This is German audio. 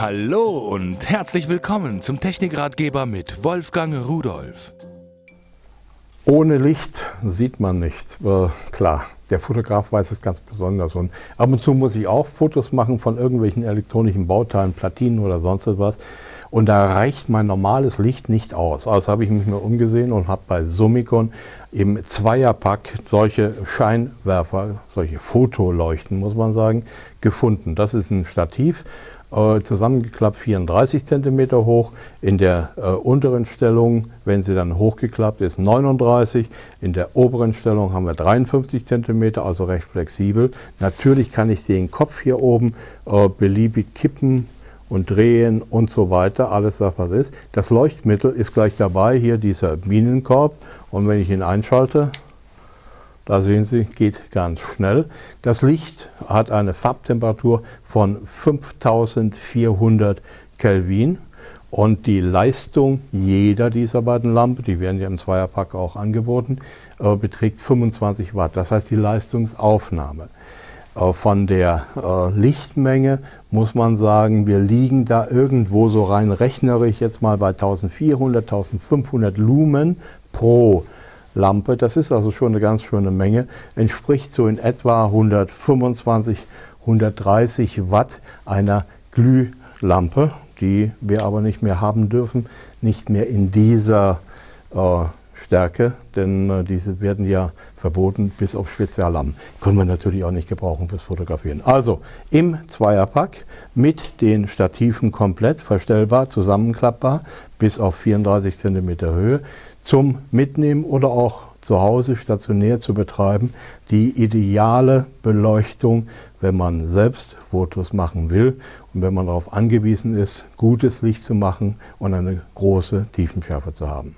Hallo und herzlich willkommen zum Technikratgeber mit Wolfgang Rudolf. Ohne Licht sieht man nicht. Äh, klar, der Fotograf weiß es ganz besonders. Und ab und zu muss ich auch Fotos machen von irgendwelchen elektronischen Bauteilen, Platinen oder sonst etwas. Und da reicht mein normales Licht nicht aus. Also habe ich mich mal umgesehen und habe bei Summicon im Zweierpack solche Scheinwerfer, solche Fotoleuchten, muss man sagen, gefunden. Das ist ein Stativ äh, zusammengeklappt 34 cm hoch. In der äh, unteren Stellung, wenn sie dann hochgeklappt ist, 39. In der oberen Stellung haben wir 53 cm, also recht flexibel. Natürlich kann ich den Kopf hier oben äh, beliebig kippen und drehen und so weiter, alles was ist. Das Leuchtmittel ist gleich dabei, hier dieser Bienenkorb. Und wenn ich ihn einschalte, da sehen Sie, geht ganz schnell. Das Licht hat eine Farbtemperatur von 5400 Kelvin und die Leistung jeder dieser beiden Lampen, die werden ja im Zweierpack auch angeboten, äh, beträgt 25 Watt. Das heißt die Leistungsaufnahme. Äh, von der äh, Lichtmenge muss man sagen, wir liegen da irgendwo so rein rechnerisch jetzt mal bei 1400, 1500 Lumen pro Lampe. Das ist also schon eine ganz schöne Menge. Entspricht so in etwa 125, 130 Watt einer Glühlampe, die wir aber nicht mehr haben dürfen, nicht mehr in dieser äh, Stärke, denn äh, diese werden ja verboten bis auf Speziallampen. Können wir natürlich auch nicht gebrauchen fürs Fotografieren. Also im Zweierpack mit den Stativen komplett verstellbar, zusammenklappbar bis auf 34 cm Höhe zum Mitnehmen oder auch zu Hause stationär zu betreiben, die ideale Beleuchtung, wenn man selbst Fotos machen will und wenn man darauf angewiesen ist, gutes Licht zu machen und eine große Tiefenschärfe zu haben.